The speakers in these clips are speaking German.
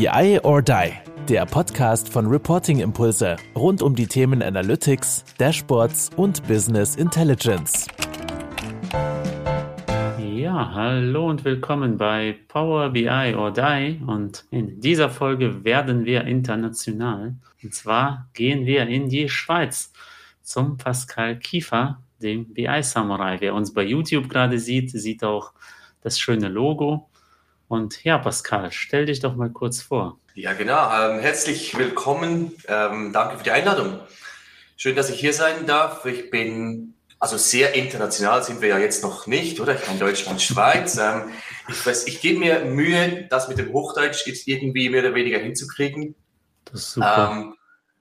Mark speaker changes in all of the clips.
Speaker 1: BI or Die, der Podcast von Reporting Impulse rund um die Themen Analytics, Dashboards und Business Intelligence.
Speaker 2: Ja, hallo und willkommen bei Power BI or Die und in dieser Folge werden wir international. Und zwar gehen wir in die Schweiz zum Pascal Kiefer, dem BI Samurai. Wer uns bei YouTube gerade sieht, sieht auch das schöne Logo und ja, Pascal, stell dich doch mal kurz vor.
Speaker 3: Ja, genau. Ähm, herzlich willkommen. Ähm, danke für die Einladung. Schön, dass ich hier sein darf. Ich bin, also sehr international sind wir ja jetzt noch nicht, oder? Ich bin Deutschland, Schweiz. Ähm, ich weiß, ich gebe mir Mühe, das mit dem Hochdeutsch jetzt irgendwie mehr oder weniger hinzukriegen.
Speaker 2: Das ist super.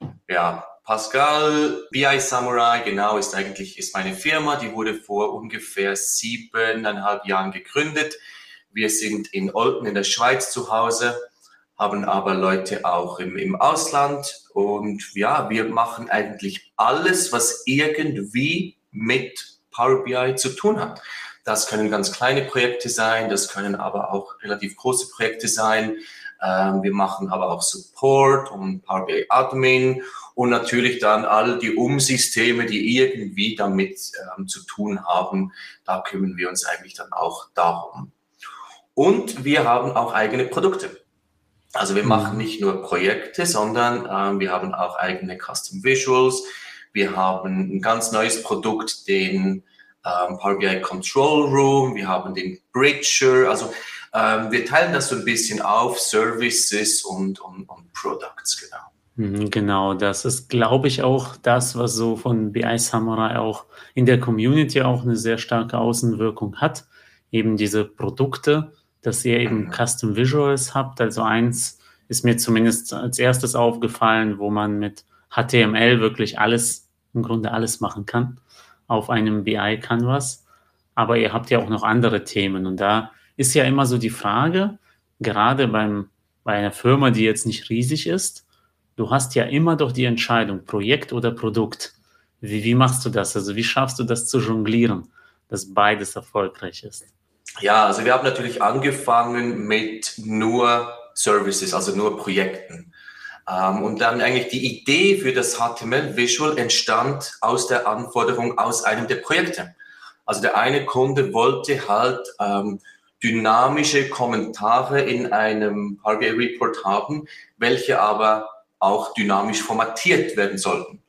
Speaker 3: Ähm, ja, Pascal, BI Samurai, genau, ist eigentlich ist meine Firma. Die wurde vor ungefähr siebeneinhalb Jahren gegründet. Wir sind in Olten in der Schweiz zu Hause, haben aber Leute auch im, im Ausland und ja, wir machen eigentlich alles, was irgendwie mit Power BI zu tun hat. Das können ganz kleine Projekte sein, das können aber auch relativ große Projekte sein. Ähm, wir machen aber auch Support und Power BI Admin und natürlich dann all die Umsysteme, die irgendwie damit ähm, zu tun haben. Da kümmern wir uns eigentlich dann auch darum. Und wir haben auch eigene Produkte. Also wir machen mhm. nicht nur Projekte, sondern ähm, wir haben auch eigene Custom Visuals. Wir haben ein ganz neues Produkt, den ähm, Power BI Control Room. Wir haben den Bridger. Also ähm, wir teilen das so ein bisschen auf, Services und, und, und Products, genau.
Speaker 2: Mhm, genau, das ist, glaube ich, auch das, was so von BI Samurai auch in der Community auch eine sehr starke Außenwirkung hat. Eben diese Produkte, dass ihr eben mhm. Custom Visuals habt. Also eins ist mir zumindest als erstes aufgefallen, wo man mit HTML wirklich alles, im Grunde alles machen kann auf einem BI-Canvas. Aber ihr habt ja auch noch andere Themen. Und da ist ja immer so die Frage, gerade beim, bei einer Firma, die jetzt nicht riesig ist, du hast ja immer doch die Entscheidung, Projekt oder Produkt. Wie, wie machst du das? Also wie schaffst du das zu jonglieren, dass beides erfolgreich ist?
Speaker 3: Ja, also wir haben natürlich angefangen mit nur Services, also nur Projekten. Ähm, und dann eigentlich die Idee für das HTML Visual entstand aus der Anforderung aus einem der Projekte. Also der eine Kunde wollte halt ähm, dynamische Kommentare in einem Power Report haben, welche aber auch dynamisch formatiert werden sollten.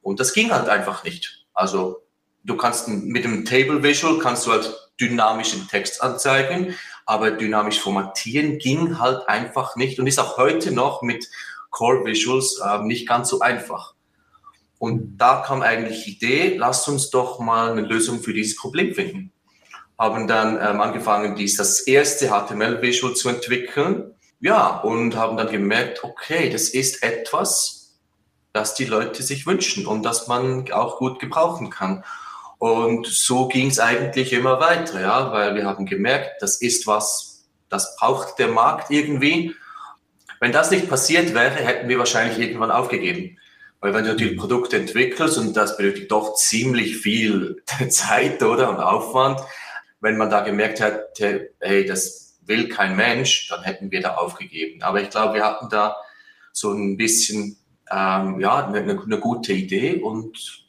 Speaker 3: Und das ging halt einfach nicht. Also du kannst mit dem Table Visual kannst du halt dynamischen Text anzeigen, aber dynamisch formatieren ging halt einfach nicht und ist auch heute noch mit Core Visuals äh, nicht ganz so einfach. Und da kam eigentlich die Idee, lasst uns doch mal eine Lösung für dieses Problem finden. Haben dann ähm, angefangen, dies das erste HTML-Visual zu entwickeln. Ja, und haben dann gemerkt, okay, das ist etwas, das die Leute sich wünschen und das man auch gut gebrauchen kann. Und so ging es eigentlich immer weiter, ja, weil wir haben gemerkt, das ist was, das braucht der Markt irgendwie. Wenn das nicht passiert wäre, hätten wir wahrscheinlich irgendwann aufgegeben. Weil wenn du die Produkte entwickelst und das benötigt doch ziemlich viel Zeit oder und Aufwand, wenn man da gemerkt hätte, hey, das will kein Mensch, dann hätten wir da aufgegeben. Aber ich glaube, wir hatten da so ein bisschen ähm, ja eine, eine gute Idee und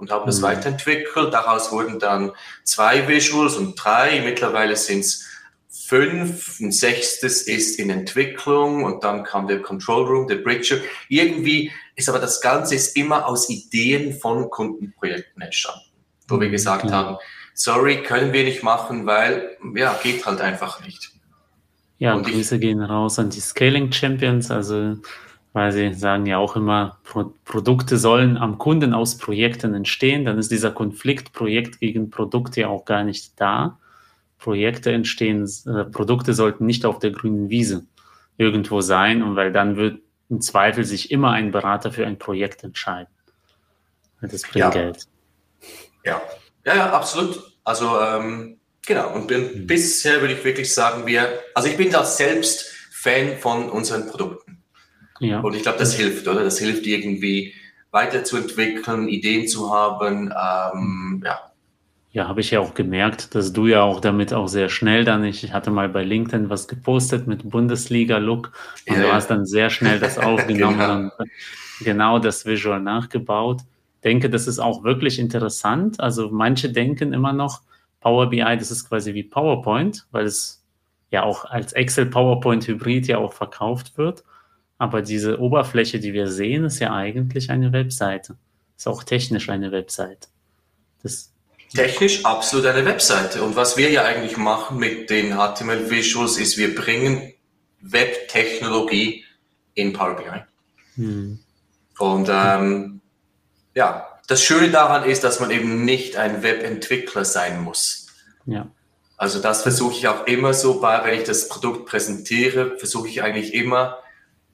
Speaker 3: und haben das mhm. weiterentwickelt. Daraus wurden dann zwei Visuals und drei. Mittlerweile sind es fünf. Ein sechstes ist in Entwicklung und dann kam der Control Room, der Bridger. Irgendwie ist aber das Ganze ist immer aus Ideen von Kundenprojekten entstanden, wo wir mhm, gesagt mhm. haben, sorry, können wir nicht machen, weil ja, geht halt einfach nicht.
Speaker 2: Ja, und Grüße ich, gehen raus an die Scaling Champions, also weil sie sagen ja auch immer, Pro Produkte sollen am Kunden aus Projekten entstehen, dann ist dieser Konflikt Projekt gegen Produkt ja auch gar nicht da. Projekte entstehen, äh, Produkte sollten nicht auf der grünen Wiese irgendwo sein und weil dann wird im Zweifel sich immer ein Berater für ein Projekt entscheiden. Das bringt ja. Geld.
Speaker 3: Ja. ja, ja, absolut. Also ähm, genau, und bin, mhm. bisher würde ich wirklich sagen, wir, also ich bin da selbst Fan von unseren Produkten. Ja. Und ich glaube, das hilft, oder? Das hilft irgendwie weiterzuentwickeln, Ideen zu haben. Ähm, ja.
Speaker 2: Ja, habe ich ja auch gemerkt, dass du ja auch damit auch sehr schnell dann, ich hatte mal bei LinkedIn was gepostet mit Bundesliga-Look und ja, du hast dann sehr schnell das aufgenommen genau. und genau das Visual nachgebaut. Denke, das ist auch wirklich interessant. Also manche denken immer noch, Power BI, das ist quasi wie PowerPoint, weil es ja auch als Excel PowerPoint Hybrid ja auch verkauft wird. Aber diese Oberfläche, die wir sehen, ist ja eigentlich eine Webseite. Ist auch technisch eine Webseite.
Speaker 3: Das Technisch absolut eine Webseite. Und was wir ja eigentlich machen mit den HTML Visuals ist, wir bringen Webtechnologie in Power BI. Hm. Und ähm, ja, das Schöne daran ist, dass man eben nicht ein Webentwickler sein muss. Ja. Also das versuche ich auch immer so bei, wenn ich das Produkt präsentiere, versuche ich eigentlich immer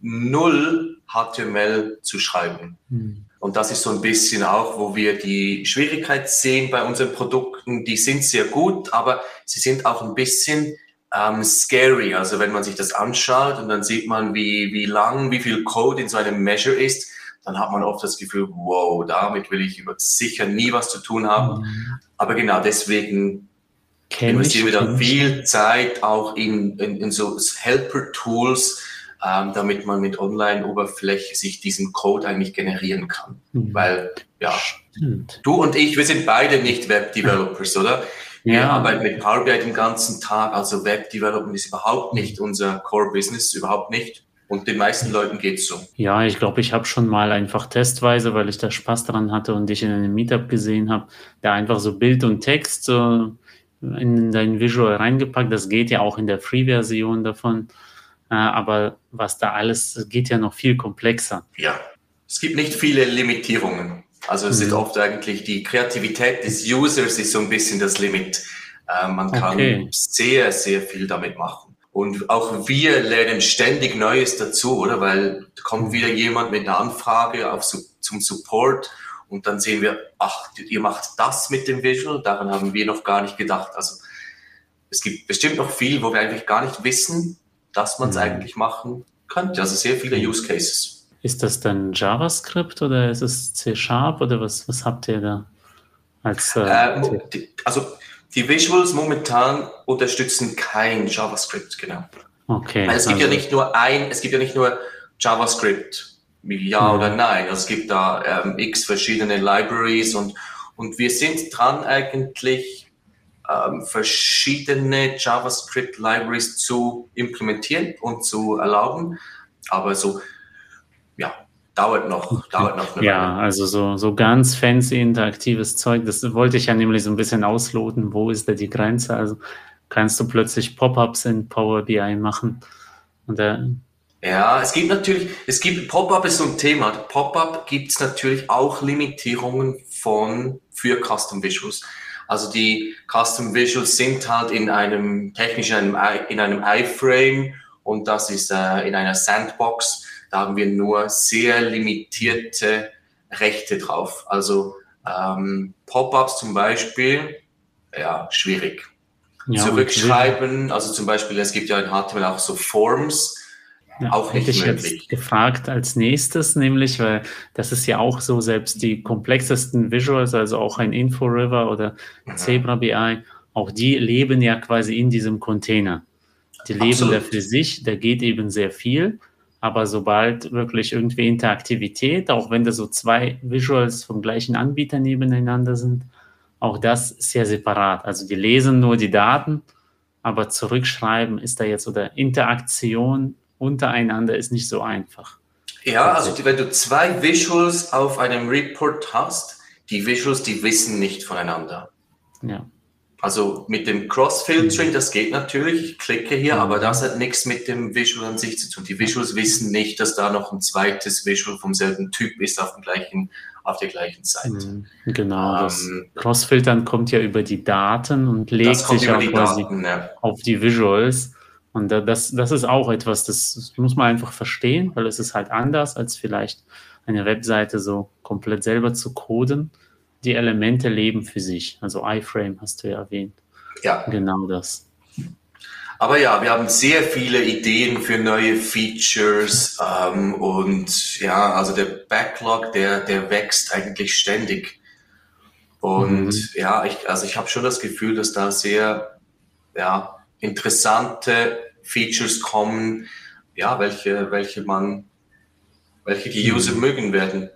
Speaker 3: null HTML zu schreiben. Hm. Und das ist so ein bisschen auch, wo wir die Schwierigkeit sehen bei unseren Produkten. Die sind sehr gut, aber sie sind auch ein bisschen ähm, scary. Also wenn man sich das anschaut und dann sieht man, wie, wie lang, wie viel Code in so einem Measure ist, dann hat man oft das Gefühl, wow, damit will ich sicher nie was zu tun haben. Mhm. Aber genau deswegen Kenn investieren wir dann viel Zeit auch in, in, in so Helper-Tools, ähm, damit man mit Online-Oberfläche sich diesen Code eigentlich generieren kann. Mhm. Weil, ja, Stimmt. du und ich, wir sind beide nicht Web-Developers, oder? Wir ja. arbeiten mit Power BI den ganzen Tag, also Web-Development ist überhaupt nicht unser Core-Business, überhaupt nicht. Und den meisten Leuten geht es so.
Speaker 2: Ja, ich glaube, ich habe schon mal einfach testweise, weil ich da Spaß daran hatte und dich in einem Meetup gesehen habe, da einfach so Bild und Text so in dein Visual reingepackt. Das geht ja auch in der Free-Version davon. Äh, aber was da alles geht ja noch viel komplexer.
Speaker 3: Ja, es gibt nicht viele Limitierungen. Also es mhm. ist oft eigentlich die Kreativität des Users ist so ein bisschen das Limit. Äh, man kann okay. sehr, sehr viel damit machen. Und auch wir lernen ständig Neues dazu, oder? Weil da kommt wieder jemand mit einer Anfrage auf, zum Support und dann sehen wir, ach, ihr macht das mit dem Visual, daran haben wir noch gar nicht gedacht. Also es gibt bestimmt noch viel, wo wir eigentlich gar nicht wissen, dass man es mhm. eigentlich machen könnte. Also sehr viele Use Cases.
Speaker 2: Ist das dann JavaScript oder ist es C-Sharp oder was, was habt ihr da als? Äh,
Speaker 3: äh, die, also die Visuals momentan unterstützen kein JavaScript, genau. Okay. Weil es gibt also, ja nicht nur ein, es gibt ja nicht nur JavaScript, ja mhm. oder nein. Also es gibt da ähm, x verschiedene Libraries und, und wir sind dran eigentlich ähm, verschiedene JavaScript-Libraries zu implementieren und zu erlauben. Aber so, ja, dauert noch, dauert noch
Speaker 2: eine Ja, Weile. also so, so ganz fancy interaktives Zeug, das wollte ich ja nämlich so ein bisschen ausloten. Wo ist da die Grenze? Also kannst du plötzlich Pop-ups in Power BI machen und da
Speaker 3: ja, es gibt natürlich, es gibt, Pop-up ist so ein Thema. Pop-up gibt es natürlich auch Limitierungen von, für Custom Visuals. Also die Custom Visuals sind halt in einem technischen, in einem iFrame und das ist äh, in einer Sandbox. Da haben wir nur sehr limitierte Rechte drauf. Also ähm, Pop-ups zum Beispiel, ja, schwierig. Ja, Zurückschreiben, also zum Beispiel, es gibt ja in HTML auch so Forms,
Speaker 2: ja, auch hätte ich möglich. jetzt gefragt als nächstes, nämlich, weil das ist ja auch so, selbst die komplexesten Visuals, also auch ein InfoRiver oder mhm. Zebra BI, auch die leben ja quasi in diesem Container. Die leben Absolut. da für sich, da geht eben sehr viel, aber sobald wirklich irgendwie Interaktivität, auch wenn da so zwei Visuals vom gleichen Anbieter nebeneinander sind, auch das ist sehr separat. Also die lesen nur die Daten, aber zurückschreiben ist da jetzt oder Interaktion untereinander ist nicht so einfach.
Speaker 3: Ja, also wenn du zwei Visuals auf einem Report hast, die Visuals, die wissen nicht voneinander. Ja. Also mit dem Cross-Filtering, das geht natürlich, ich klicke hier, mhm. aber das hat nichts mit dem Visual an sich zu tun. Die Visuals wissen nicht, dass da noch ein zweites Visual vom selben Typ ist auf, dem gleichen, auf der gleichen Seite. Mhm.
Speaker 2: Genau, ähm, das Cross-Filtern kommt ja über die Daten und legt sich auch quasi Daten, ja. auf die Visuals. Und das, das ist auch etwas, das muss man einfach verstehen, weil es ist halt anders, als vielleicht eine Webseite so komplett selber zu coden. Die Elemente leben für sich. Also iFrame hast du ja erwähnt. Ja. Genau das.
Speaker 3: Aber ja, wir haben sehr viele Ideen für neue Features ähm, und ja, also der Backlog, der, der wächst eigentlich ständig. Und mhm. ja, ich, also ich habe schon das Gefühl, dass da sehr ja, interessante Features kommen, ja, welche, welche man, welche die User mhm. mögen werden.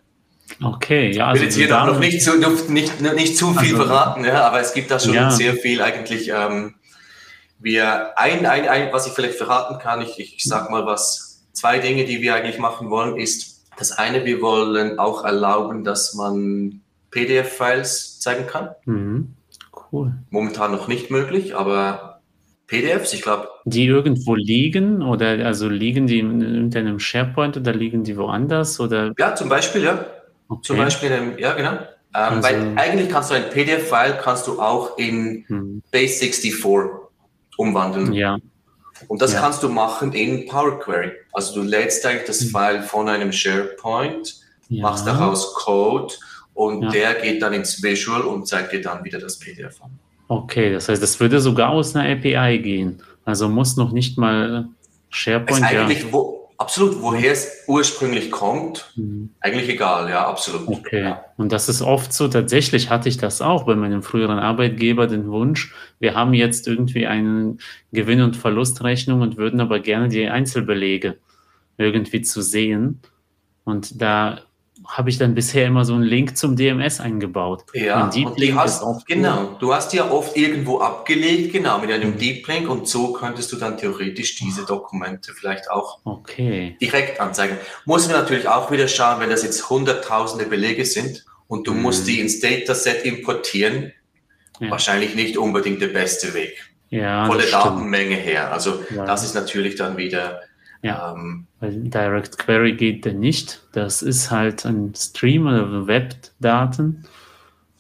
Speaker 2: Okay,
Speaker 3: ja. Also ich will jetzt hier noch nicht zu, nicht, nicht zu viel also, verraten, ja, aber es gibt da schon ja. sehr viel eigentlich. Ähm, wir, ein, ein, ein, was ich vielleicht verraten kann, ich, ich sag mal was, zwei Dinge, die wir eigentlich machen wollen, ist das eine, wir wollen auch erlauben, dass man PDF-Files zeigen kann. Mhm. Cool. Momentan noch nicht möglich, aber PDFs, ich glaube.
Speaker 2: Die irgendwo liegen oder also liegen die in einem SharePoint oder liegen die woanders oder?
Speaker 3: Ja, zum Beispiel, ja. Okay. Zum Beispiel, ähm, ja, genau. Ähm, also, weil eigentlich kannst du ein PDF-File kannst du auch in hm. Base64 umwandeln.
Speaker 2: Ja.
Speaker 3: Und das ja. kannst du machen in Power Query. Also du lädst eigentlich das hm. File von einem SharePoint, ja. machst daraus Code und ja. der geht dann ins Visual und zeigt dir dann wieder das PDF an.
Speaker 2: Okay, das heißt, das würde sogar aus einer API gehen. Also muss noch nicht mal SharePoint.
Speaker 3: Ist eigentlich, ja. wo, absolut, woher es ursprünglich kommt, mhm. eigentlich egal, ja, absolut.
Speaker 2: Okay.
Speaker 3: Ja.
Speaker 2: Und das ist oft so, tatsächlich hatte ich das auch bei meinem früheren Arbeitgeber, den Wunsch, wir haben jetzt irgendwie eine Gewinn- und Verlustrechnung und würden aber gerne die Einzelbelege irgendwie zu sehen. Und da habe ich dann bisher immer so einen Link zum DMS eingebaut.
Speaker 3: Ja, und Deep Link hast, genau. Du hast ja oft irgendwo abgelegt, genau, mit einem. Deep Link und so könntest du dann theoretisch diese Dokumente vielleicht auch
Speaker 2: okay.
Speaker 3: direkt anzeigen. Muss man natürlich auch wieder schauen, wenn das jetzt hunderttausende Belege sind und du mhm. musst die ins Dataset importieren, ja. wahrscheinlich nicht unbedingt der beste Weg.
Speaker 2: Ja,
Speaker 3: Von der Datenmenge her. Also ja. das ist natürlich dann wieder
Speaker 2: ja, ähm, weil Direct Query geht denn nicht. Das ist halt ein Stream oder Webdaten.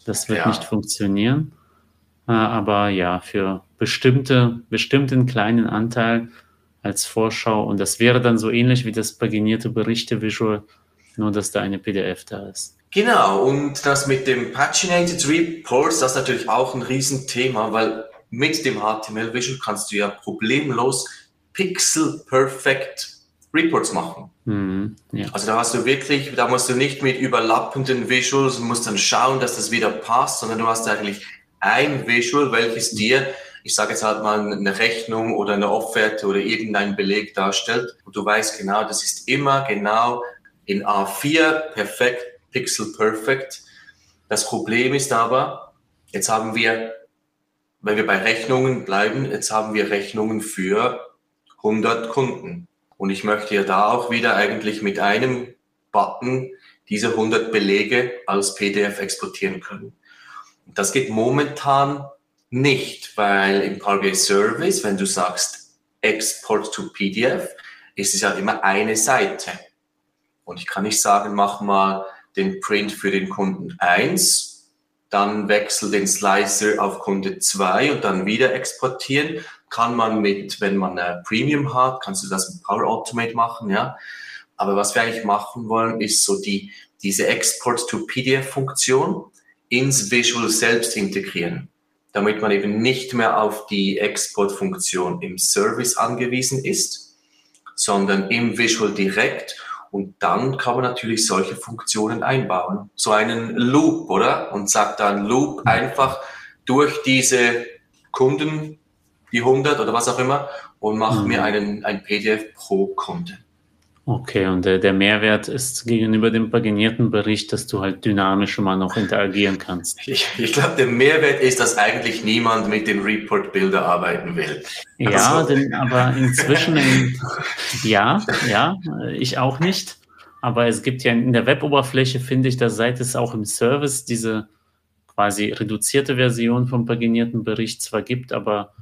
Speaker 2: Das wird ja. nicht funktionieren. Äh, aber ja, für bestimmte, bestimmten kleinen Anteil als Vorschau. Und das wäre dann so ähnlich wie das paginierte Berichte Visual, nur dass da eine PDF da ist.
Speaker 3: Genau, und das mit dem Paginated Reports, das ist natürlich auch ein Riesenthema, weil mit dem HTML Visual kannst du ja problemlos Pixel Perfect Reports machen. Mhm, ja. Also da hast du wirklich, da musst du nicht mit überlappenden Visuals, musst dann schauen, dass das wieder passt, sondern du hast eigentlich ein Visual, welches dir, ich sage jetzt halt mal, eine Rechnung oder eine Offerte oder irgendein Beleg darstellt. Und du weißt genau, das ist immer genau in A4 perfekt, Pixel Perfect. Das Problem ist aber, jetzt haben wir, wenn wir bei Rechnungen bleiben, jetzt haben wir Rechnungen für 100 Kunden. Und ich möchte ja da auch wieder eigentlich mit einem Button diese 100 Belege als PDF exportieren können. Und das geht momentan nicht, weil im Power BI Service, wenn du sagst Export to PDF, ist es ja immer eine Seite. Und ich kann nicht sagen, mach mal den Print für den Kunden 1, dann wechsel den Slicer auf Kunde 2 und dann wieder exportieren, kann man mit, wenn man eine Premium hat, kannst du das mit Power Automate machen, ja. Aber was wir eigentlich machen wollen, ist so die, diese Export to PDF Funktion ins Visual selbst integrieren, damit man eben nicht mehr auf die Export-Funktion im Service angewiesen ist, sondern im Visual direkt. Und dann kann man natürlich solche Funktionen einbauen. So einen Loop, oder? Und sagt dann Loop einfach durch diese Kunden die 100 oder was auch immer und mache mhm. mir einen, ein PDF pro Kunde.
Speaker 2: Okay, und der, der, Mehrwert ist gegenüber dem paginierten Bericht, dass du halt dynamisch immer noch interagieren kannst.
Speaker 3: Ich, ich glaube, der Mehrwert ist, dass eigentlich niemand mit den Report-Bilder arbeiten will.
Speaker 2: Ja, also. denn, aber inzwischen, in, ja, ja, ich auch nicht. Aber es gibt ja in der Weboberfläche, finde ich, dass seit es auch im Service diese quasi reduzierte Version vom paginierten Bericht zwar gibt, aber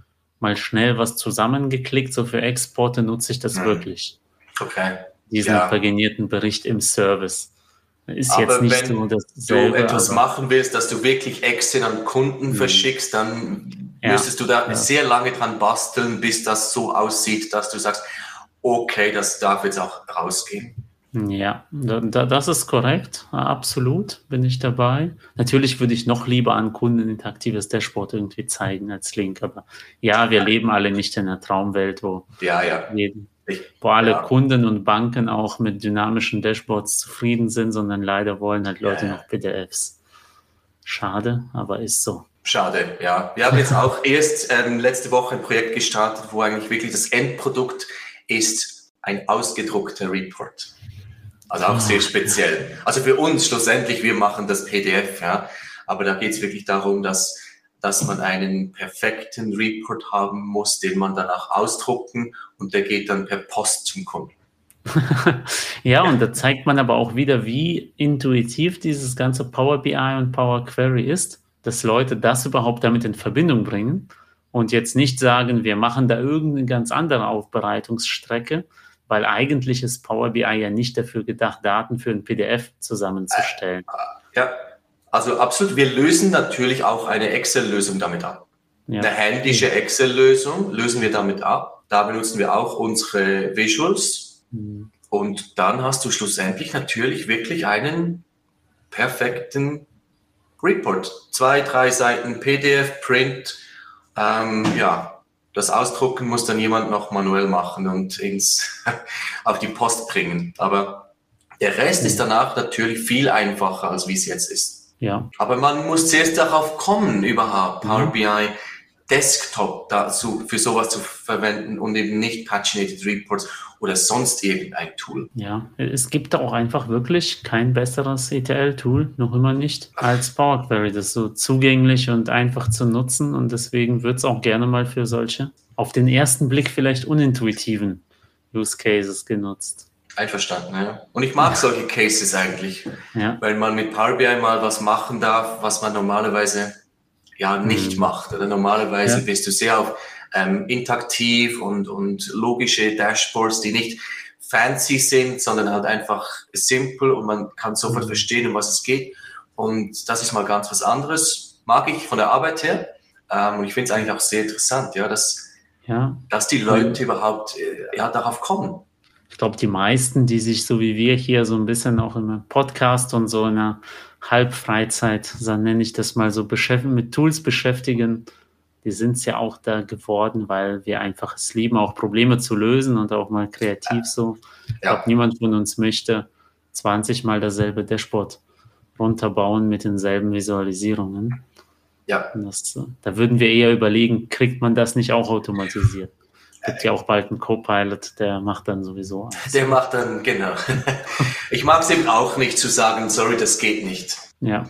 Speaker 2: mal schnell was zusammengeklickt. So für Exporte nutze ich das hm. wirklich.
Speaker 3: Okay.
Speaker 2: Diesen ja. paginierten Bericht im Service.
Speaker 3: Ist Aber jetzt nicht wenn so dasselbe, du etwas machen willst, dass du wirklich extern an Kunden mhm. verschickst, dann ja. müsstest du da ja. sehr lange dran basteln, bis das so aussieht, dass du sagst, okay, das darf jetzt auch rausgehen.
Speaker 2: Ja, da, das ist korrekt. Absolut bin ich dabei. Natürlich würde ich noch lieber an Kunden interaktives Dashboard irgendwie zeigen als Link, aber ja, wir ja. leben alle nicht in einer Traumwelt, wo,
Speaker 3: ja, ja.
Speaker 2: Jeden, wo alle ja. Kunden und Banken auch mit dynamischen Dashboards zufrieden sind, sondern leider wollen halt Leute noch PDFs. Schade, aber ist so.
Speaker 3: Schade, ja. Wir haben jetzt auch erst ähm, letzte Woche ein Projekt gestartet, wo eigentlich wirklich das Endprodukt ist ein ausgedruckter Report. Also auch sehr speziell. Also für uns schlussendlich, wir machen das PDF, ja. Aber da geht es wirklich darum, dass, dass man einen perfekten Report haben muss, den man danach ausdrucken und der geht dann per Post zum Kunden.
Speaker 2: ja, und da zeigt man aber auch wieder, wie intuitiv dieses ganze Power BI und Power Query ist, dass Leute das überhaupt damit in Verbindung bringen und jetzt nicht sagen, wir machen da irgendeine ganz andere Aufbereitungsstrecke, weil eigentlich ist Power BI ja nicht dafür gedacht, Daten für ein PDF zusammenzustellen.
Speaker 3: Ja, also absolut. Wir lösen natürlich auch eine Excel-Lösung damit ab. Ja. Eine händische Excel-Lösung lösen wir damit ab. Da benutzen wir auch unsere Visuals. Mhm. Und dann hast du schlussendlich natürlich wirklich einen perfekten Report. Zwei, drei Seiten PDF, Print. Ähm, ja, das Ausdrucken muss dann jemand noch manuell machen und ins, auf die Post bringen. Aber der Rest ist danach natürlich viel einfacher, als wie es jetzt ist. Ja. Aber man muss zuerst darauf kommen, überhaupt Power mhm. BI Desktop dazu, für sowas zu verwenden und eben nicht Paginated Reports oder sonst irgendein Tool.
Speaker 2: Ja, es gibt auch einfach wirklich kein besseres ETL-Tool, noch immer nicht, als Power Query. Das ist so zugänglich und einfach zu nutzen und deswegen wird es auch gerne mal für solche auf den ersten Blick vielleicht unintuitiven Use Cases genutzt.
Speaker 3: Einverstanden, ja. Und ich mag ja. solche Cases eigentlich, ja. weil man mit Power BI mal was machen darf, was man normalerweise ja nicht mhm. macht. Oder normalerweise ja. bist du sehr auf ähm, interaktiv und, und logische Dashboards, die nicht fancy sind, sondern halt einfach simpel und man kann sofort mhm. verstehen, um was es geht. Und das ist mal ganz was anderes. Mag ich von der Arbeit her. Ähm, und ich finde es eigentlich auch sehr interessant, ja, dass, ja. dass die Leute überhaupt äh, ja, darauf kommen.
Speaker 2: Ich glaube, die meisten, die sich so wie wir hier so ein bisschen auch im Podcast und so in der Halbfreizeit, so nenne ich das mal so, mit Tools beschäftigen, die sind es ja auch da geworden, weil wir einfach es lieben, auch Probleme zu lösen und auch mal kreativ so. Ich glaube, niemand von uns möchte 20 mal dasselbe Dashboard runterbauen mit denselben Visualisierungen. Ja. Das, da würden wir eher überlegen, kriegt man das nicht auch automatisiert? Gibt ja auch bald einen Co-Pilot, der macht dann sowieso
Speaker 3: alles. Der macht dann, genau. Ich mag es eben auch nicht zu sagen, sorry, das geht nicht.
Speaker 2: Ja.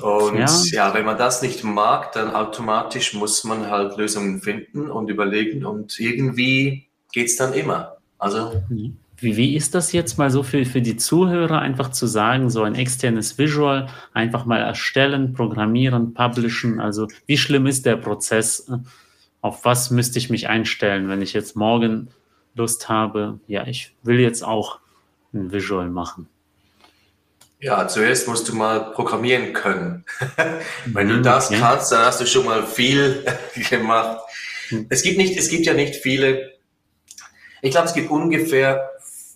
Speaker 3: Und ja. ja. wenn man das nicht mag, dann automatisch muss man halt Lösungen finden und überlegen und irgendwie geht es dann immer. Also.
Speaker 2: Wie, wie ist das jetzt mal so für, für die Zuhörer, einfach zu sagen, so ein externes Visual einfach mal erstellen, programmieren, publishen? Also, wie schlimm ist der Prozess? Auf was müsste ich mich einstellen, wenn ich jetzt morgen Lust habe, ja, ich will jetzt auch ein Visual machen?
Speaker 3: Ja, zuerst musst du mal programmieren können. wenn du mhm, das ja. kannst, dann hast du schon mal viel gemacht. Hm. Es gibt nicht, es gibt ja nicht viele. Ich glaube, es gibt ungefähr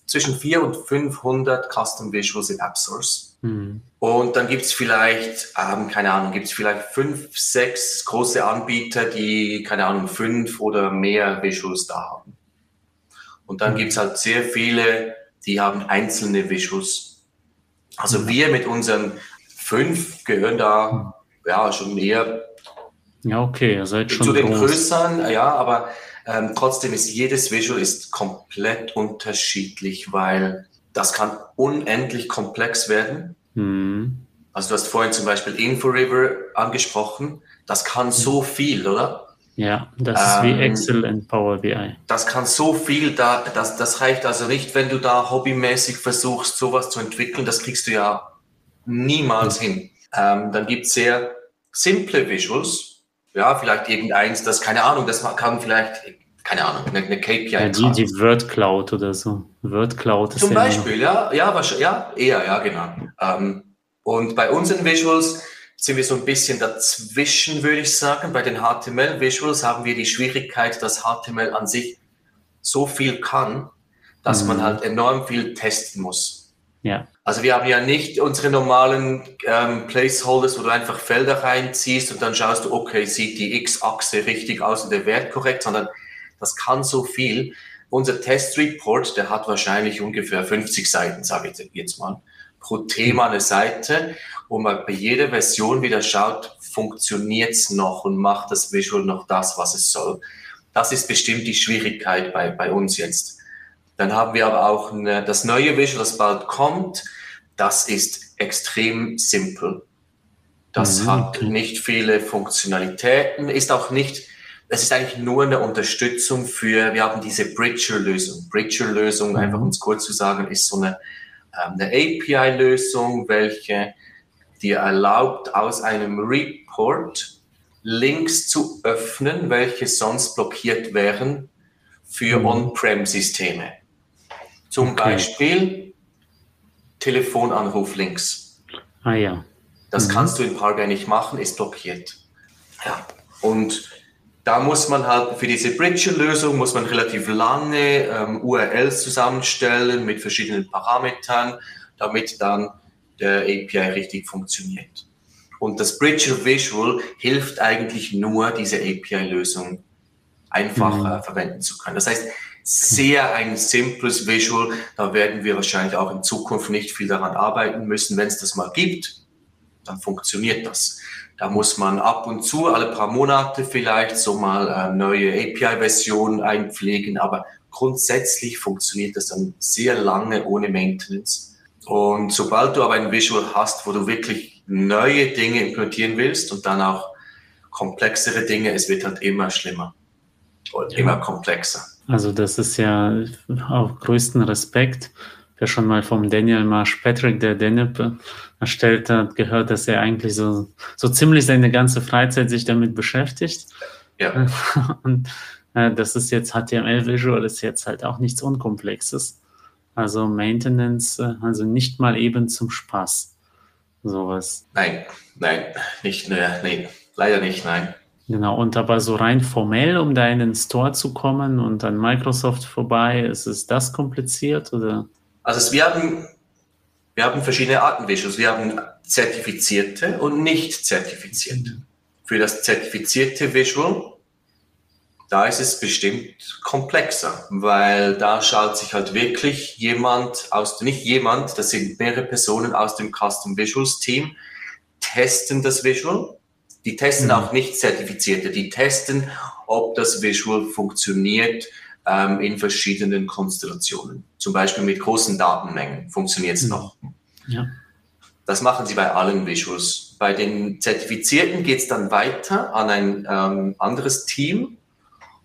Speaker 3: zwischen 400 und 500 Custom Visuals in App Source. Mhm. Und dann gibt es vielleicht, ähm, keine Ahnung, gibt es vielleicht fünf, sechs große Anbieter, die, keine Ahnung, fünf oder mehr Visuals da haben. Und dann mhm. gibt es halt sehr viele, die haben einzelne Visuals. Also mhm. wir mit unseren fünf gehören da ja schon eher
Speaker 2: ja, okay, ihr seid schon
Speaker 3: zu den groß. größeren, ja, aber ähm, trotzdem ist jedes Visual ist komplett unterschiedlich, weil das kann unendlich komplex werden. Mhm. Also du hast vorhin zum Beispiel InfoRiver angesprochen. Das kann so viel, oder?
Speaker 2: Ja, das ist ähm, wie Excel und Power BI.
Speaker 3: Das kann so viel, da, das, das reicht also nicht, wenn du da hobbymäßig versuchst, sowas zu entwickeln. Das kriegst du ja niemals mhm. hin. Ähm, dann gibt es sehr simple Visuals, ja, vielleicht irgendeins, das, keine Ahnung, das kann vielleicht, keine Ahnung, eine, eine KPI.
Speaker 2: Ja, die, die Word Cloud oder so. Word Cloud
Speaker 3: ist Zum Beispiel, ja, ja, ja, eher, ja, genau. Ähm, und bei unseren Visuals sind wir so ein bisschen dazwischen, würde ich sagen. Bei den HTML-Visuals haben wir die Schwierigkeit, dass HTML an sich so viel kann, dass mhm. man halt enorm viel testen muss.
Speaker 2: Ja.
Speaker 3: Also wir haben ja nicht unsere normalen ähm, Placeholders, wo du einfach Felder reinziehst und dann schaust du, okay, sieht die X-Achse richtig aus und der Wert korrekt, sondern das kann so viel. Unser Test-Report, der hat wahrscheinlich ungefähr 50 Seiten, sage ich jetzt mal, pro Thema eine Seite, wo man bei jeder Version wieder schaut, funktioniert es noch und macht das Visual noch das, was es soll. Das ist bestimmt die Schwierigkeit bei, bei uns jetzt. Dann haben wir aber auch eine, das neue Visual, das bald kommt. Das ist extrem simpel. Das mhm. hat nicht viele Funktionalitäten, ist auch nicht, es ist eigentlich nur eine Unterstützung für, wir haben diese Bridger-Lösung. Bridger-Lösung, mhm. einfach um es kurz zu sagen, ist so eine, ähm, eine API-Lösung, welche dir erlaubt, aus einem Report Links zu öffnen, welche sonst blockiert wären für mhm. On-Prem-Systeme. Zum okay. Beispiel Telefonanruf-Links.
Speaker 2: Ah ja.
Speaker 3: Das mhm. kannst du in BI nicht machen, ist blockiert. Ja. Und da muss man halt für diese Bridge-Lösung muss man relativ lange ähm, URLs zusammenstellen mit verschiedenen Parametern, damit dann der API richtig funktioniert. Und das Bridger Visual hilft eigentlich nur, diese API-Lösung einfach mhm. äh, verwenden zu können. Das heißt, sehr ein simples Visual. Da werden wir wahrscheinlich auch in Zukunft nicht viel daran arbeiten müssen. Wenn es das mal gibt, dann funktioniert das. Da muss man ab und zu, alle paar Monate vielleicht, so mal äh, neue API-Versionen einpflegen. Aber grundsätzlich funktioniert das dann sehr lange ohne Maintenance. Und sobald du aber ein Visual hast, wo du wirklich neue Dinge implementieren willst und dann auch komplexere Dinge, es wird halt immer schlimmer und ja. immer komplexer.
Speaker 2: Also das ist ja auf größten Respekt. Wer schon mal vom Daniel Marsh Patrick, der Deneb erstellt hat, gehört, dass er eigentlich so, so ziemlich seine ganze Freizeit sich damit beschäftigt. Ja. Und äh, das ist jetzt HTML Visual, ist jetzt halt auch nichts Unkomplexes. Also Maintenance, äh, also nicht mal eben zum Spaß. Sowas.
Speaker 3: Nein, nein, nicht, äh, nee, leider nicht, nein.
Speaker 2: Genau, und aber so rein formell, um da in den Store zu kommen und an Microsoft vorbei, ist es das kompliziert oder?
Speaker 3: Also wir haben, wir haben verschiedene Arten Visuals. Wir haben zertifizierte und nicht zertifizierte. Für das zertifizierte Visual, da ist es bestimmt komplexer, weil da schaut sich halt wirklich jemand aus, nicht jemand, das sind mehrere Personen aus dem Custom Visuals Team, testen das Visual die testen mhm. auch nicht Zertifizierte, die testen, ob das Visual funktioniert ähm, in verschiedenen Konstellationen. Zum Beispiel mit großen Datenmengen funktioniert es mhm. noch. Ja. Das machen sie bei allen Visuals. Bei den Zertifizierten geht es dann weiter an ein ähm, anderes Team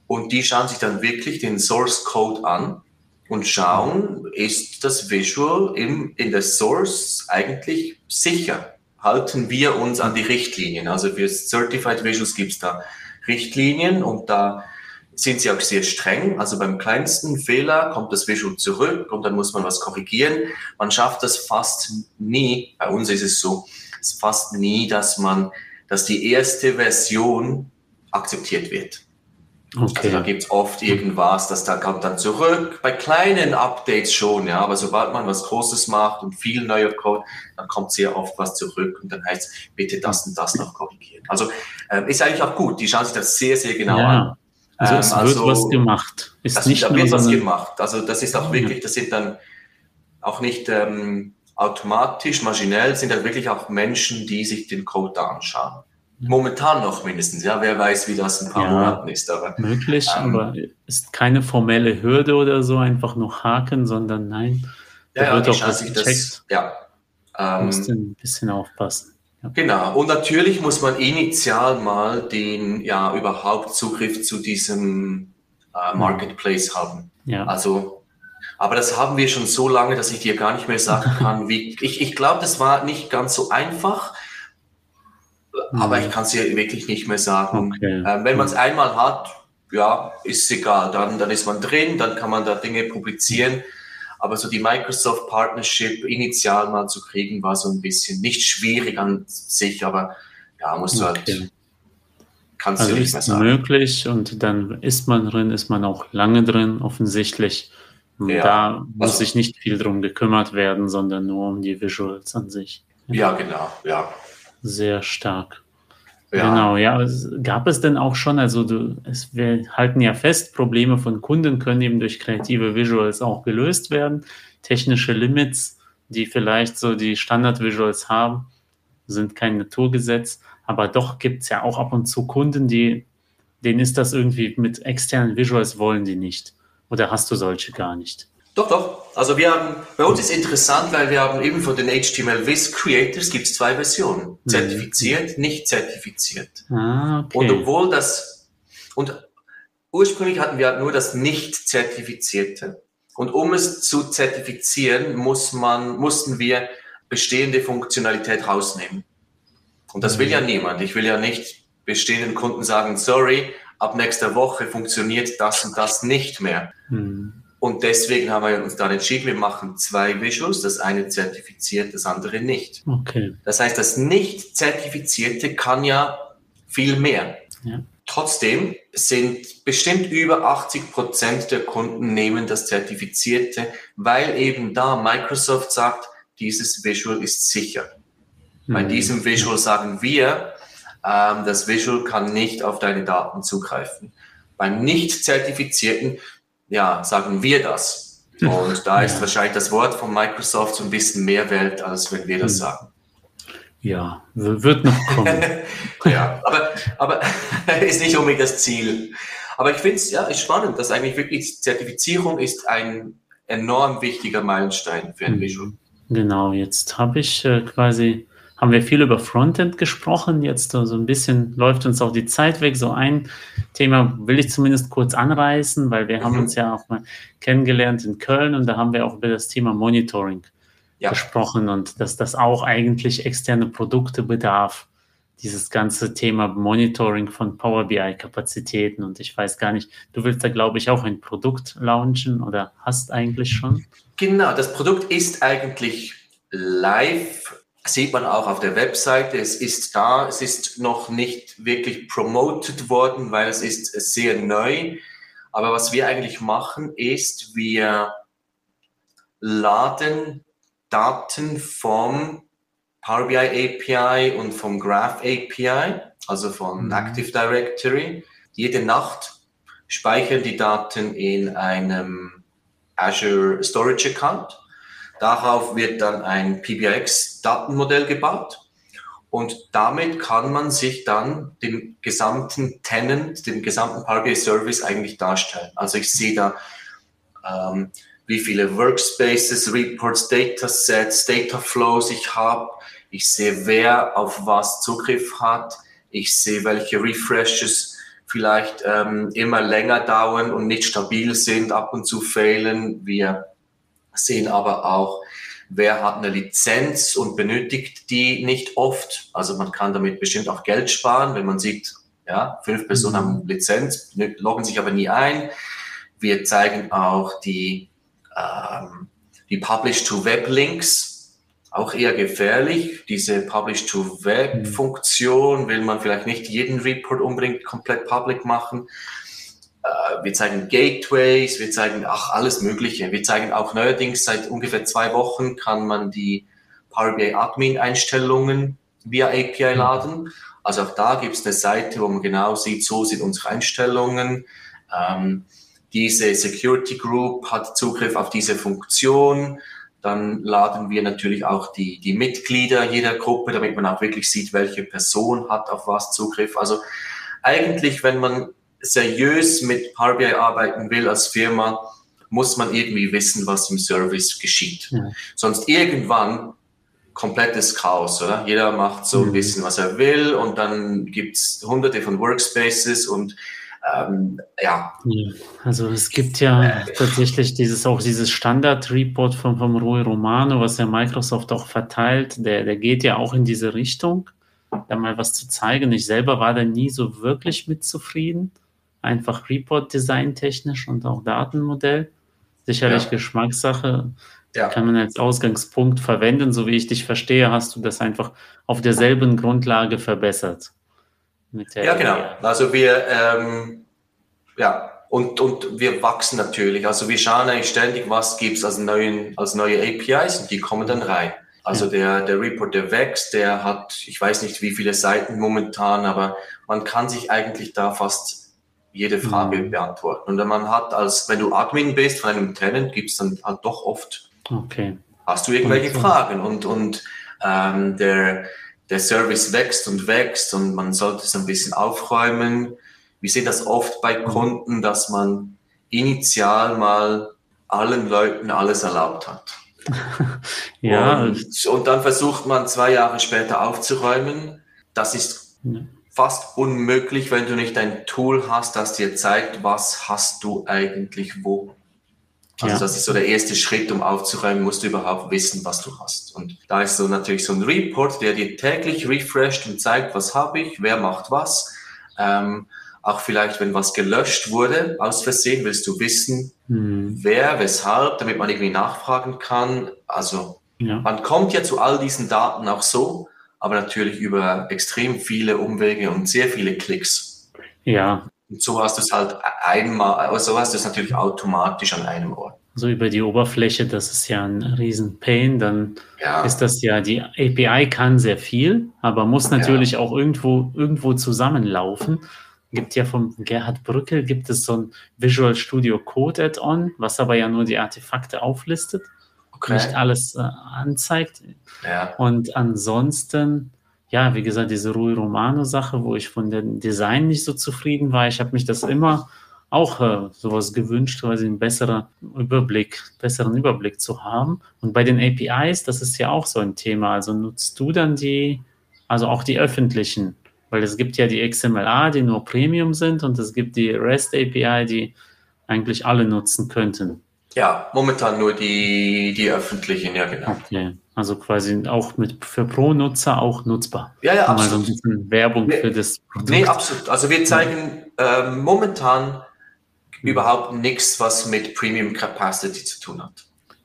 Speaker 3: und die schauen sich dann wirklich den Source Code an und schauen, ist das Visual im, in der Source eigentlich sicher? halten wir uns an die Richtlinien. Also für Certified Visuals gibt es da Richtlinien und da sind sie auch sehr streng. Also beim kleinsten Fehler kommt das Visual zurück und dann muss man was korrigieren. Man schafft das fast nie, bei uns ist es so, es fast nie, dass man, dass die erste Version akzeptiert wird. Okay. Also da gibt es oft irgendwas, das da kommt dann zurück. Bei kleinen Updates schon, ja, aber sobald man was Großes macht und viel neuer Code, dann kommt sehr oft was zurück und dann heißt es, bitte das und das noch korrigieren. Also äh, ist eigentlich auch gut. Die schauen sich das sehr, sehr genau ja. an.
Speaker 2: Also es ähm, wird also, was gemacht.
Speaker 3: Ist das, nicht da wird was gemacht. Also das ist auch wirklich, das sind dann auch nicht ähm, automatisch, maschinell, sind dann wirklich auch Menschen, die sich den Code da anschauen. Momentan noch mindestens, ja. Wer weiß, wie das in ein paar ja, Monaten ist.
Speaker 2: Aber, möglich, ähm, aber ist keine formelle Hürde oder so, einfach nur Haken, sondern nein.
Speaker 3: Da ja, wird ja, auch was gecheckt. Das, ja.
Speaker 2: Ähm, muss ein bisschen aufpassen.
Speaker 3: Ja. Genau. Und natürlich muss man initial mal den, ja, überhaupt Zugriff zu diesem äh, Marketplace haben. Ja. Also, aber das haben wir schon so lange, dass ich dir gar nicht mehr sagen kann, wie, ich, ich glaube, das war nicht ganz so einfach aber ich kann es dir wirklich nicht mehr sagen. Okay. Ähm, wenn man es einmal hat, ja, ist egal. Dann, dann ist man drin, dann kann man da Dinge publizieren. Aber so die Microsoft Partnership initial mal zu kriegen, war so ein bisschen nicht schwierig an sich, aber ja, musst du halt, okay. halt,
Speaker 2: kannst also du nicht mehr sagen. möglich und dann ist man drin, ist man auch lange drin, offensichtlich. Ja, da muss also, sich nicht viel drum gekümmert werden, sondern nur um die Visuals an sich.
Speaker 3: Ja, genau, ja
Speaker 2: sehr stark. Ja. Genau, ja. Gab es denn auch schon, also du, es, wir halten ja fest, Probleme von Kunden können eben durch kreative Visuals auch gelöst werden. Technische Limits die vielleicht so die Standard-Visuals haben, sind kein Naturgesetz, aber doch gibt es ja auch ab und zu Kunden, die, denen ist das irgendwie mit externen Visuals wollen die nicht. Oder hast du solche gar nicht?
Speaker 3: Doch, doch. Also wir haben, bei uns ist interessant, weil wir haben eben von den HTML Viz Creators gibt es zwei Versionen. Mhm. Zertifiziert, nicht zertifiziert. Ah, okay. Und obwohl das, und ursprünglich hatten wir nur das nicht zertifizierte. Und um es zu zertifizieren, muss man, mussten wir bestehende Funktionalität rausnehmen. Und das will ja mhm. niemand. Ich will ja nicht bestehenden Kunden sagen, sorry, ab nächster Woche funktioniert das und das nicht mehr. Mhm. Und deswegen haben wir uns dann entschieden, wir machen zwei Visuals, das eine zertifiziert, das andere nicht. Okay. Das heißt, das nicht zertifizierte kann ja viel mehr. Ja. Trotzdem sind bestimmt über 80 Prozent der Kunden nehmen das Zertifizierte, weil eben da Microsoft sagt, dieses Visual ist sicher. Mhm. Bei diesem Visual sagen wir, ähm, das Visual kann nicht auf deine Daten zugreifen. Beim nicht zertifizierten, ja, sagen wir das. Und da ist ja. wahrscheinlich das Wort von Microsoft so ein bisschen mehr wert, als wenn wir das mhm. sagen.
Speaker 2: Ja, wird noch kommen.
Speaker 3: ja, aber, aber ist nicht unbedingt das Ziel. Aber ich finde es ja ist spannend, dass eigentlich wirklich Zertifizierung ist ein enorm wichtiger Meilenstein für ein mhm. Visual.
Speaker 2: Genau, jetzt habe ich äh, quasi, haben wir viel über Frontend gesprochen. Jetzt so ein bisschen läuft uns auch die Zeit weg. So ein Thema will ich zumindest kurz anreißen, weil wir mhm. haben uns ja auch mal kennengelernt in Köln und da haben wir auch über das Thema Monitoring ja. gesprochen und dass das auch eigentlich externe Produkte bedarf. Dieses ganze Thema Monitoring von Power BI-Kapazitäten und ich weiß gar nicht, du willst da glaube ich auch ein Produkt launchen oder hast eigentlich schon?
Speaker 3: Genau, das Produkt ist eigentlich live, sieht man auch auf der Webseite. Es ist da, es ist noch nicht wirklich promoted worden, weil es ist sehr neu. Aber was wir eigentlich machen, ist, wir laden Daten vom Power BI API und vom Graph API, also von mhm. Active Directory. Jede Nacht speichern die Daten in einem Azure Storage Account. Darauf wird dann ein PBX-Datenmodell gebaut und damit kann man sich dann den gesamten Tenant, den gesamten BI Service eigentlich darstellen. Also ich sehe da ähm, wie viele Workspaces, Reports, Datasets, Dataflows ich habe. Ich sehe, wer auf was Zugriff hat. Ich sehe, welche Refreshes vielleicht ähm, immer länger dauern und nicht stabil sind, ab und zu fehlen. Wir sehen aber auch, wer hat eine Lizenz und benötigt die nicht oft. Also man kann damit bestimmt auch Geld sparen, wenn man sieht, ja, fünf Personen haben Lizenz, loggen sich aber nie ein. Wir zeigen auch die ähm, die Publish-to-Web-Links, auch eher gefährlich. Diese Publish-to-Web-Funktion will man vielleicht nicht jeden Report unbedingt komplett public machen. Äh, wir zeigen Gateways, wir zeigen ach, alles Mögliche. Wir zeigen auch neuerdings, seit ungefähr zwei Wochen kann man die Power BI Admin-Einstellungen via API mhm. laden. Also auch da gibt es eine Seite, wo man genau sieht, so sind unsere Einstellungen. Ähm, diese Security Group hat Zugriff auf diese Funktion. Dann laden wir natürlich auch die, die Mitglieder jeder Gruppe, damit man auch wirklich sieht, welche Person hat auf was Zugriff. Also eigentlich, wenn man seriös mit Power BI arbeiten will als Firma, muss man irgendwie wissen, was im Service geschieht. Ja. Sonst irgendwann komplettes Chaos, oder? Jeder macht so ein mhm. bisschen, was er will und dann gibt's hunderte von Workspaces und ähm, ja.
Speaker 2: Also es gibt ja tatsächlich dieses auch dieses Standard-Report von vom Rui Romano, was ja Microsoft auch verteilt, der, der geht ja auch in diese Richtung, da mal was zu zeigen. Ich selber war da nie so wirklich mit zufrieden. Einfach Report-Design technisch und auch Datenmodell. Sicherlich ja. Geschmackssache. Ja. Kann man als Ausgangspunkt verwenden, so wie ich dich verstehe, hast du das einfach auf derselben Grundlage verbessert
Speaker 3: ja, genau. Also wir, ähm, ja, und, und wir wachsen natürlich. Also wir schauen eigentlich ständig, was gibt's als, neuen, als neue APIs und die kommen dann rein. Also der, der Report, der wächst, der hat, ich weiß nicht wie viele Seiten momentan, aber man kann sich eigentlich da fast jede Frage mhm. beantworten. Und man hat als, wenn du Admin bist von einem Tenant, gibt's dann halt doch oft
Speaker 2: okay.
Speaker 3: Hast du irgendwelche okay. Fragen? Und, und ähm, der, der Service wächst und wächst und man sollte es ein bisschen aufräumen. Wir sehen das oft bei mhm. Kunden, dass man initial mal allen Leuten alles erlaubt hat. ja. Und, und, dann versucht man zwei Jahre später aufzuräumen. Das ist ja. Fast unmöglich, wenn du nicht ein Tool hast, das dir zeigt, was hast du eigentlich wo. Also ja. das ist so der erste Schritt, um aufzuräumen, musst du überhaupt wissen, was du hast. Und da ist so natürlich so ein Report, der dir täglich refresht und zeigt, was habe ich, wer macht was. Ähm, auch vielleicht, wenn was gelöscht wurde, aus Versehen, willst du wissen, hm. wer, weshalb, damit man irgendwie nachfragen kann. Also ja. man kommt ja zu all diesen Daten auch so, aber natürlich über extrem viele Umwege und sehr viele Klicks.
Speaker 2: Ja.
Speaker 3: Und so hast du es halt einmal, also so hast du es natürlich automatisch an einem Ort.
Speaker 2: So über die Oberfläche, das ist ja ein riesen Pain, dann ja. ist das ja, die API kann sehr viel, aber muss natürlich ja. auch irgendwo, irgendwo zusammenlaufen gibt ja vom Gerhard Brückel, gibt es so ein Visual Studio Code Add-on, was aber ja nur die Artefakte auflistet, okay. nicht alles äh, anzeigt. Ja. Und ansonsten, ja, wie gesagt, diese Rui Romano Sache, wo ich von dem Design nicht so zufrieden war, ich habe mich das immer auch äh, sowas gewünscht, quasi einen besseren Überblick, besseren Überblick zu haben. Und bei den APIs, das ist ja auch so ein Thema. Also nutzt du dann die, also auch die öffentlichen weil es gibt ja die XMLA, die nur Premium sind und es gibt die REST API, die eigentlich alle nutzen könnten.
Speaker 3: Ja, momentan nur die, die öffentlichen, ja genau.
Speaker 2: Okay. Also quasi auch mit für Pro-Nutzer auch nutzbar.
Speaker 3: Ja, ja,
Speaker 2: absolut. Mal so ein bisschen Werbung nee, für das
Speaker 3: Produkt. Nee, absolut. Also wir zeigen äh, momentan überhaupt nichts, was mit Premium Capacity zu tun hat.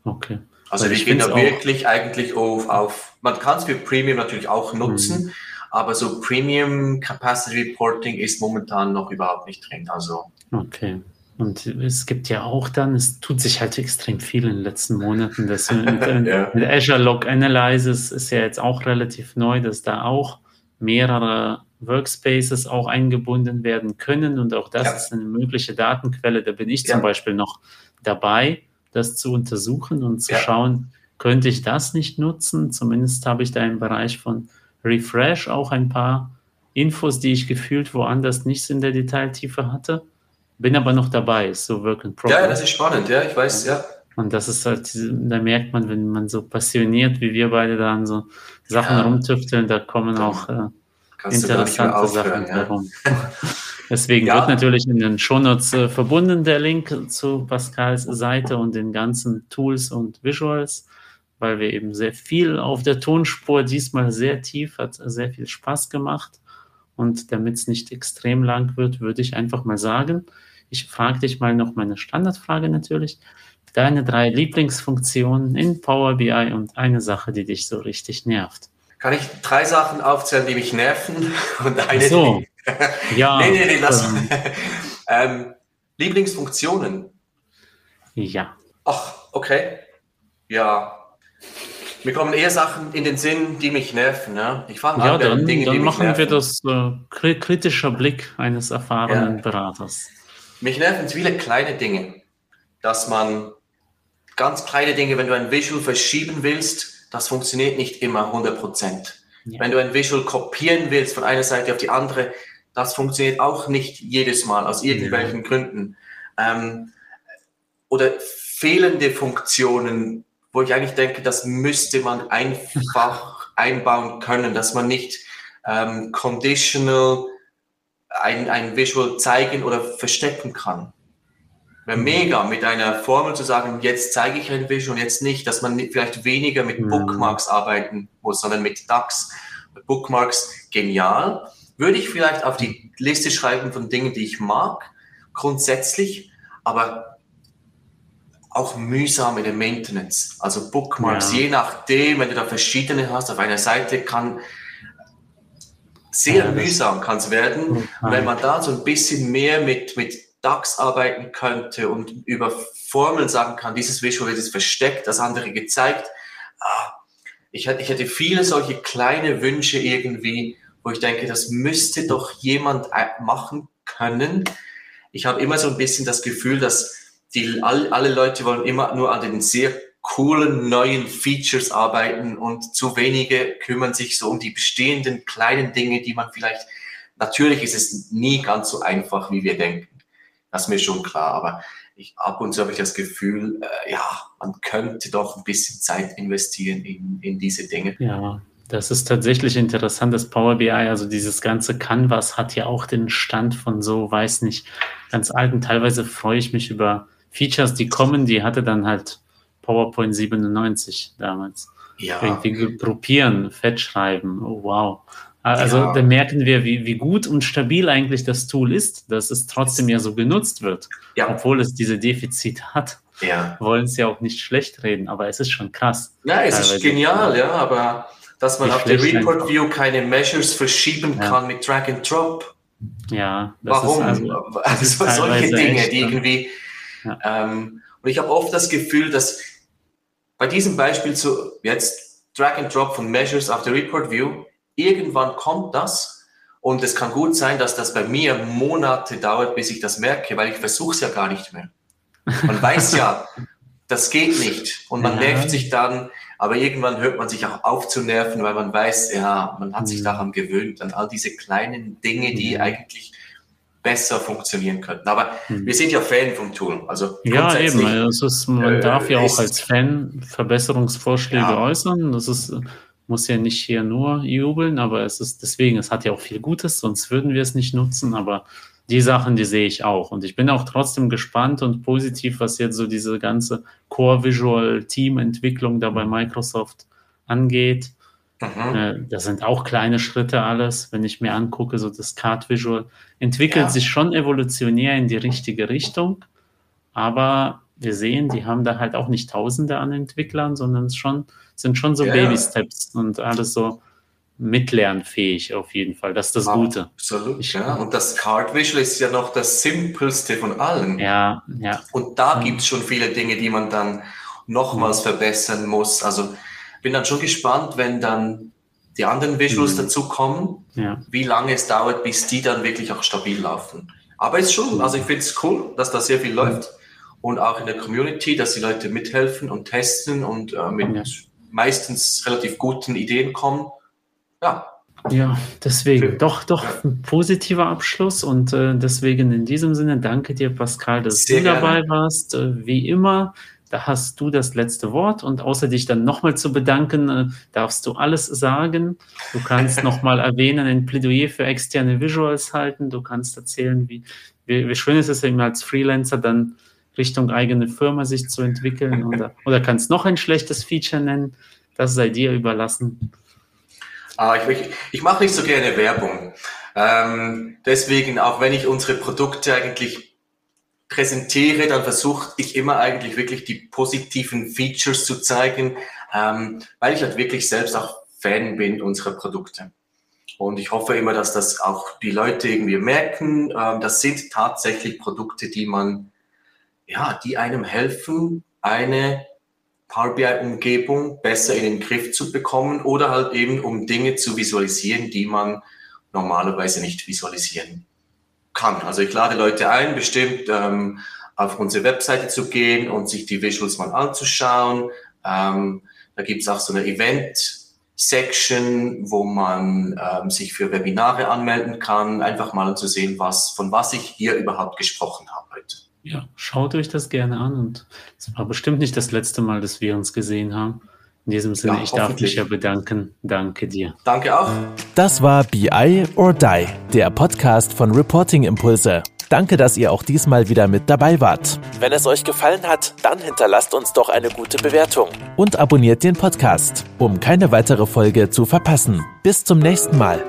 Speaker 2: Okay.
Speaker 3: Also Weil wir gehen da wirklich eigentlich auf, auf man kann es für Premium natürlich auch nutzen, mhm. Aber so Premium Capacity Reporting ist momentan noch überhaupt nicht drin. Also.
Speaker 2: Okay. Und es gibt ja auch dann, es tut sich halt extrem viel in den letzten Monaten. Das mit, ja. mit Azure Log Analysis ist ja jetzt auch relativ neu, dass da auch mehrere Workspaces auch eingebunden werden können. Und auch das ja. ist eine mögliche Datenquelle. Da bin ich zum Beispiel noch dabei, das zu untersuchen und zu schauen, könnte ich das nicht nutzen? Zumindest habe ich da im Bereich von Refresh auch ein paar Infos, die ich gefühlt woanders nicht in der Detailtiefe hatte. Bin aber noch dabei, ist so Work in
Speaker 3: Progress. Ja, das ist spannend, ja, ich weiß, ja.
Speaker 2: Und das ist halt, da merkt man, wenn man so passioniert wie wir beide da an so Sachen ja. rumtüfteln, da kommen auch äh, interessante Sachen herum. Deswegen ja. wird natürlich in den Shownotes äh, verbunden der Link zu Pascals Seite und den ganzen Tools und Visuals weil wir eben sehr viel auf der Tonspur diesmal sehr tief, hat sehr viel Spaß gemacht. Und damit es nicht extrem lang wird, würde ich einfach mal sagen, ich frage dich mal noch meine Standardfrage natürlich. Deine drei Lieblingsfunktionen in Power BI und eine Sache, die dich so richtig nervt.
Speaker 3: Kann ich drei Sachen aufzählen, die mich nerven und eine,
Speaker 2: so.
Speaker 3: die... ja. nee, nee, nee, lass. Ähm, ähm, Lieblingsfunktionen?
Speaker 2: Ja.
Speaker 3: Ach, okay. Ja, mir kommen eher Sachen in den Sinn, die mich nerven. Ja?
Speaker 2: Ich fange ja, an dann, Dinge, dann machen wir das äh, kritischer Blick eines erfahrenen ja. Beraters.
Speaker 3: Mich nerven viele kleine Dinge, dass man ganz kleine Dinge, wenn du ein Visual verschieben willst, das funktioniert nicht immer 100 Prozent. Ja. Wenn du ein Visual kopieren willst von einer Seite auf die andere, das funktioniert auch nicht jedes Mal aus irgendwelchen Gründen. Ähm, oder fehlende Funktionen wo ich eigentlich denke, das müsste man einfach einbauen können, dass man nicht ähm, conditional ein, ein Visual zeigen oder verstecken kann. Wäre mhm. mega, mit einer Formel zu sagen, jetzt zeige ich ein Visual, jetzt nicht, dass man vielleicht weniger mit mhm. Bookmarks arbeiten muss, sondern mit DAX. Bookmarks genial. Würde ich vielleicht auf die Liste schreiben von Dingen, die ich mag, grundsätzlich, aber auch mühsam in der Maintenance. Also Bookmarks, ja. je nachdem, wenn du da verschiedene hast auf einer Seite, kann sehr mühsam kann es werden. Und wenn man da so ein bisschen mehr mit, mit DAX arbeiten könnte und über Formeln sagen kann, dieses Visual ist versteckt, das andere gezeigt. Ah, ich, hätte, ich hätte viele solche kleine Wünsche irgendwie, wo ich denke, das müsste doch jemand machen können. Ich habe immer so ein bisschen das Gefühl, dass die, all, alle Leute wollen immer nur an den sehr coolen neuen Features arbeiten und zu wenige kümmern sich so um die bestehenden kleinen Dinge, die man vielleicht, natürlich ist es nie ganz so einfach, wie wir denken. Das ist mir schon klar, aber ich, ab und zu habe ich das Gefühl, äh, ja, man könnte doch ein bisschen Zeit investieren in, in diese Dinge.
Speaker 2: Ja, das ist tatsächlich interessant, das Power BI, also dieses ganze Canvas hat ja auch den Stand von so, weiß nicht, ganz alten. Teilweise freue ich mich über Features, die kommen, die hatte dann halt PowerPoint 97 damals. Ja. Irgendwie gruppieren, fett schreiben, oh, wow. Also ja. da merken wir, wie, wie gut und stabil eigentlich das Tool ist, dass es trotzdem ja so genutzt wird, ja. obwohl es diese Defizite hat. Ja. Wollen es ja auch nicht schlecht reden, aber es ist schon krass.
Speaker 3: Ja, es ist genial, ja, aber dass man auf der Report View keine Measures verschieben ja. kann mit Drag and Drop.
Speaker 2: Ja,
Speaker 3: warum? Also, also solche Dinge, die irgendwie. Ja. Ähm, und ich habe oft das Gefühl, dass bei diesem Beispiel zu jetzt Drag and Drop von Measures auf der Report View irgendwann kommt das und es kann gut sein, dass das bei mir Monate dauert, bis ich das merke, weil ich versuche es ja gar nicht mehr. Man weiß ja, das geht nicht und man ja. nervt sich dann, aber irgendwann hört man sich auch auf zu nerven, weil man weiß, ja, man hat sich mhm. daran gewöhnt, an all diese kleinen Dinge, die mhm. eigentlich besser funktionieren könnten. Aber mhm. wir sind ja Fan vom Tool. Also
Speaker 2: ja, eben. Also ist, man äh, darf ja auch als Fan Verbesserungsvorschläge ja. äußern. Das ist muss ja nicht hier nur jubeln, aber es ist deswegen, es hat ja auch viel Gutes, sonst würden wir es nicht nutzen, aber die Sachen, die sehe ich auch. Und ich bin auch trotzdem gespannt und positiv, was jetzt so diese ganze Core Visual Team Entwicklung da bei Microsoft angeht. Mhm. Das sind auch kleine Schritte alles, wenn ich mir angucke, so das Card Visual entwickelt ja. sich schon evolutionär in die richtige Richtung, aber wir sehen, die haben da halt auch nicht Tausende an Entwicklern, sondern es schon, sind schon so ja, Baby-Steps und alles so mitlernfähig auf jeden Fall. Das ist das Gute.
Speaker 3: Absolut, ja. Und das Card Visual ist ja noch das simpelste von allen.
Speaker 2: Ja, ja.
Speaker 3: Und da gibt es schon viele Dinge, die man dann nochmals mhm. verbessern muss. Also bin dann schon gespannt, wenn dann die anderen Visuals mhm. dazukommen, ja. wie lange es dauert, bis die dann wirklich auch stabil laufen. Aber es ist schon, also ich finde es cool, dass da sehr viel läuft und auch in der Community, dass die Leute mithelfen und testen und äh, mit ja. meistens relativ guten Ideen kommen. Ja.
Speaker 2: Ja, deswegen Für, doch, doch ja. ein positiver Abschluss und äh, deswegen in diesem Sinne danke dir, Pascal, dass Sehr du dabei gerne. warst. Äh, wie immer, da hast du das letzte Wort und außer dich dann nochmal zu bedanken, äh, darfst du alles sagen. Du kannst nochmal erwähnen, ein Plädoyer für externe Visuals halten. Du kannst erzählen, wie, wie, wie schön ist es eben als Freelancer dann Richtung eigene Firma sich zu entwickeln oder, oder kannst noch ein schlechtes Feature nennen. Das sei dir überlassen.
Speaker 3: Ah, ich, ich, ich mache nicht so gerne Werbung. Ähm, deswegen, auch wenn ich unsere Produkte eigentlich präsentiere, dann versuche ich immer eigentlich wirklich die positiven Features zu zeigen, ähm, weil ich halt wirklich selbst auch Fan bin unserer Produkte. Und ich hoffe immer, dass das auch die Leute irgendwie merken. Ähm, das sind tatsächlich Produkte, die man ja, die einem helfen, eine Power BI-Umgebung besser in den Griff zu bekommen oder halt eben um Dinge zu visualisieren, die man normalerweise nicht visualisieren kann. Also ich lade Leute ein, bestimmt ähm, auf unsere Webseite zu gehen und sich die Visuals mal anzuschauen. Ähm, da gibt es auch so eine Event-Section, wo man ähm, sich für Webinare anmelden kann, einfach mal zu sehen, was, von was ich hier überhaupt gesprochen habe heute.
Speaker 2: Ja, schaut euch das gerne an und es war bestimmt nicht das letzte Mal, dass wir uns gesehen haben. In diesem Sinne, ja, ich darf mich ja bedanken. Danke dir.
Speaker 3: Danke auch.
Speaker 1: Das war BI or Die, der Podcast von Reporting Impulse. Danke, dass ihr auch diesmal wieder mit dabei wart. Wenn es euch gefallen hat, dann hinterlasst uns doch eine gute Bewertung. Und abonniert den Podcast, um keine weitere Folge zu verpassen. Bis zum nächsten Mal.